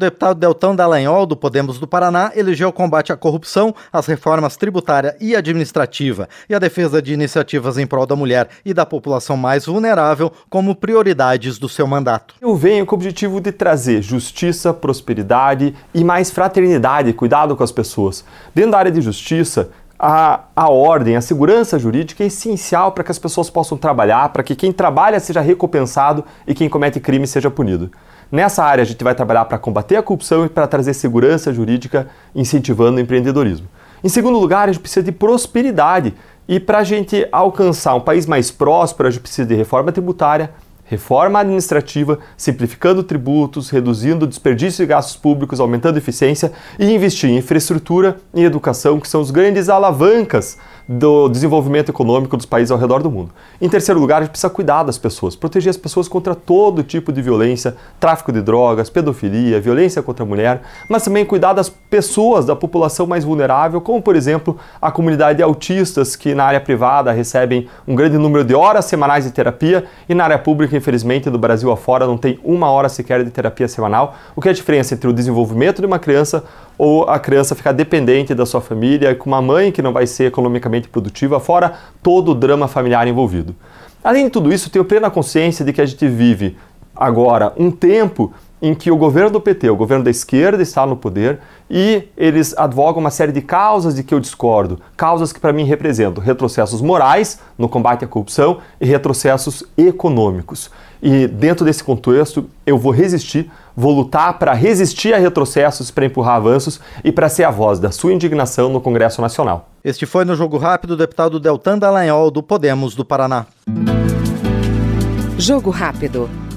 Deputado Deltão Dallagnol, do Podemos do Paraná, elegeu o combate à corrupção, as reformas tributária e administrativa e a defesa de iniciativas em prol da mulher e da população mais vulnerável como prioridades do seu mandato. Eu venho com o objetivo de trazer justiça, prosperidade e mais fraternidade, cuidado com as pessoas. Dentro da área de justiça, a, a ordem, a segurança jurídica é essencial para que as pessoas possam trabalhar, para que quem trabalha seja recompensado e quem comete crime seja punido. Nessa área, a gente vai trabalhar para combater a corrupção e para trazer segurança jurídica, incentivando o empreendedorismo. Em segundo lugar, a gente precisa de prosperidade. E para a gente alcançar um país mais próspero, a gente precisa de reforma tributária, reforma administrativa, simplificando tributos, reduzindo desperdício de gastos públicos, aumentando eficiência e investir em infraestrutura e educação, que são os grandes alavancas do desenvolvimento econômico dos países ao redor do mundo. Em terceiro lugar, a gente precisa cuidar das pessoas, proteger as pessoas contra todo tipo de violência, tráfico de drogas, pedofilia, violência contra a mulher, mas também cuidar das pessoas, da população mais vulnerável, como por exemplo a comunidade de autistas que na área privada recebem um grande número de horas semanais de terapia e na área pública infelizmente, do Brasil afora, não tem uma hora sequer de terapia semanal. O que é a diferença entre o desenvolvimento de uma criança ou a criança ficar dependente da sua família, com uma mãe que não vai ser economicamente produtiva, fora todo o drama familiar envolvido. Além de tudo isso, tenho plena consciência de que a gente vive agora um tempo em que o governo do PT, o governo da esquerda, está no poder e eles advogam uma série de causas de que eu discordo, causas que para mim representam retrocessos morais no combate à corrupção e retrocessos econômicos. E dentro desse contexto, eu vou resistir, vou lutar para resistir a retrocessos, para empurrar avanços e para ser a voz da sua indignação no Congresso Nacional. Este foi no Jogo Rápido o deputado Deltan Dallagnol, do Podemos do Paraná. Jogo Rápido.